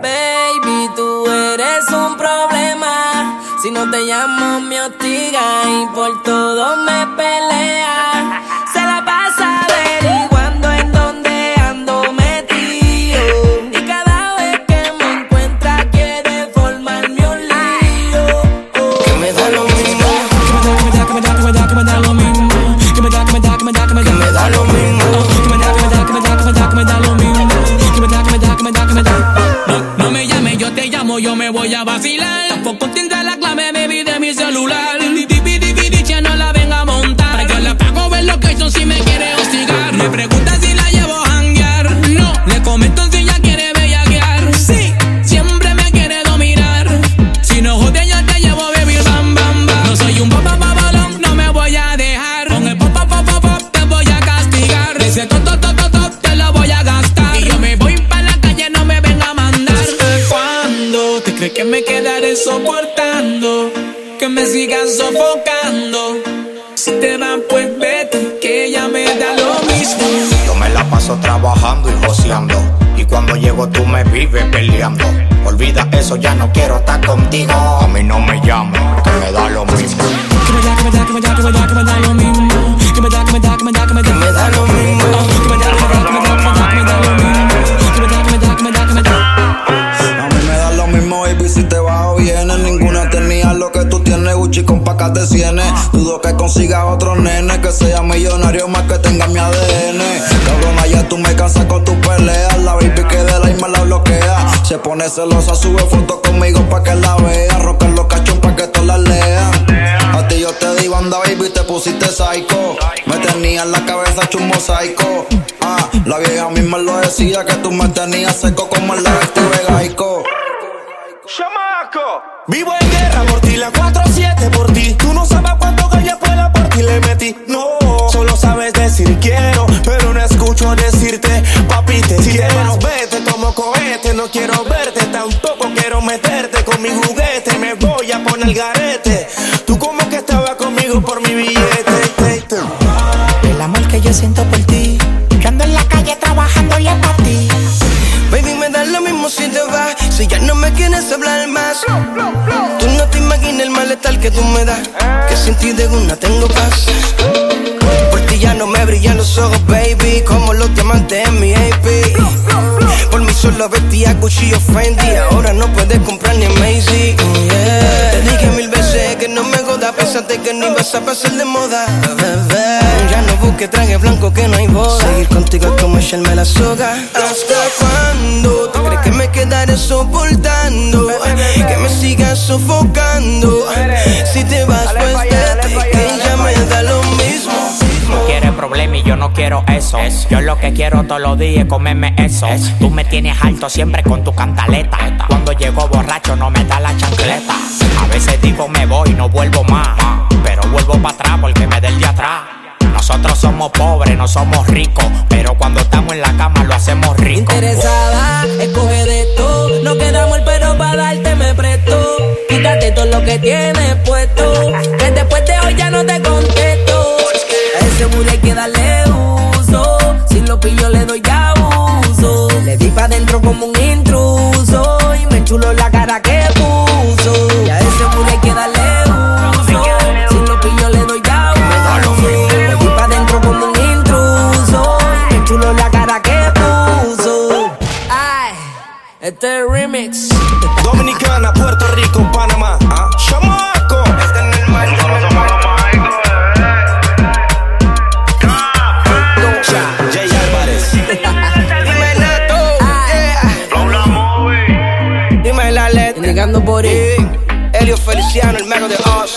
Baby, tú eres un problema. Si no te llamo, me hostiga y por todo me pelea. Voy a vacilar. Tampoco tendrá la clave, que me quedaré soportando? Que me sigas sofocando. Si te van, pues vete, que ella me da lo mismo. Yo me la paso trabajando y joseando. Y cuando llego tú me vives peleando. Olvida eso, ya no quiero estar contigo. A mí no me llames, que me da lo mismo. Que me da, que me da, que me da, que me da, que me da lo mismo. Si te vas o vienes. Ninguna tenía lo que tú tienes, Gucci con pacas de cienes. Dudo que consiga otro nene que sea millonario más que tenga mi ADN. Cabrona, ya tú me cansas con tus peleas. La baby que de la isma la bloquea. Se pone celosa, sube fotos conmigo pa' que la vea. Roca los cachos pa' que todas las lean. A ti yo te di banda, baby, te pusiste psycho. Me tenía en la cabeza un mosaico. Ah, la vieja misma lo decía que tú me tenías seco como el de. ¡Chamaco! Vivo en guerra por ti, la 4-7 por ti. Tú no sabes cuánto ya fuera por ti le metí. No, solo sabes decir quiero, pero no escucho decirte, papi, te quiero. Vete como cohete, no quiero verte, tampoco quiero meterte con mi juguete. Me voy a poner el garete. Tú como que estabas conmigo por mi billete. te- te- El amor que yo siento por si ya no me quieres hablar más. Tú no te imaginas el malestar que tú me das, que sin ti de una tengo paz. Por ti ya no me brillan los ojos, baby, como los diamantes en mi AP. Por mí solo vestía Gucci o Fendi, ahora no puedes comprar ni Macy. Yeah. Te dije mil veces que no me jodas, pensaste que no ibas a pasar de moda. Bebé, ya no busques traje blanco que no hay boda. Seguir contigo es como echarme la soga. ¿Hasta cuándo? ¿Tú crees que me quedaré soportando? Que me sigas sofocando. Si te vas, pues vete, que ya me da lo mismo. No quiere problema y yo no quiero eso. Yo lo que quiero todos los días es comerme eso. Tú me tienes alto siempre con tu cantaleta. Cuando llego borracho no me da la chancleta. A veces digo me voy, no vuelvo más. Pero vuelvo para atrás porque me del de atrás. Nosotros somos pobres, no somos ricos. Pero cuando estamos en la cama lo hacemos rico. Interesada, Que tienes puesto. Que después de hoy ya no te contesto. A ese booty hay que darle uso. Si lo pillo le doy ya uso. Le di pa' adentro como un intruso. Y me enchuló la este. Dominicana, Puerto Rico, Panamá. ¿ah? ¡Chamaco! Jay Álvarez. Dime Nato, yeah. Dime la letra. Negando por ahí. Elio Feliciano, el mago de Oz.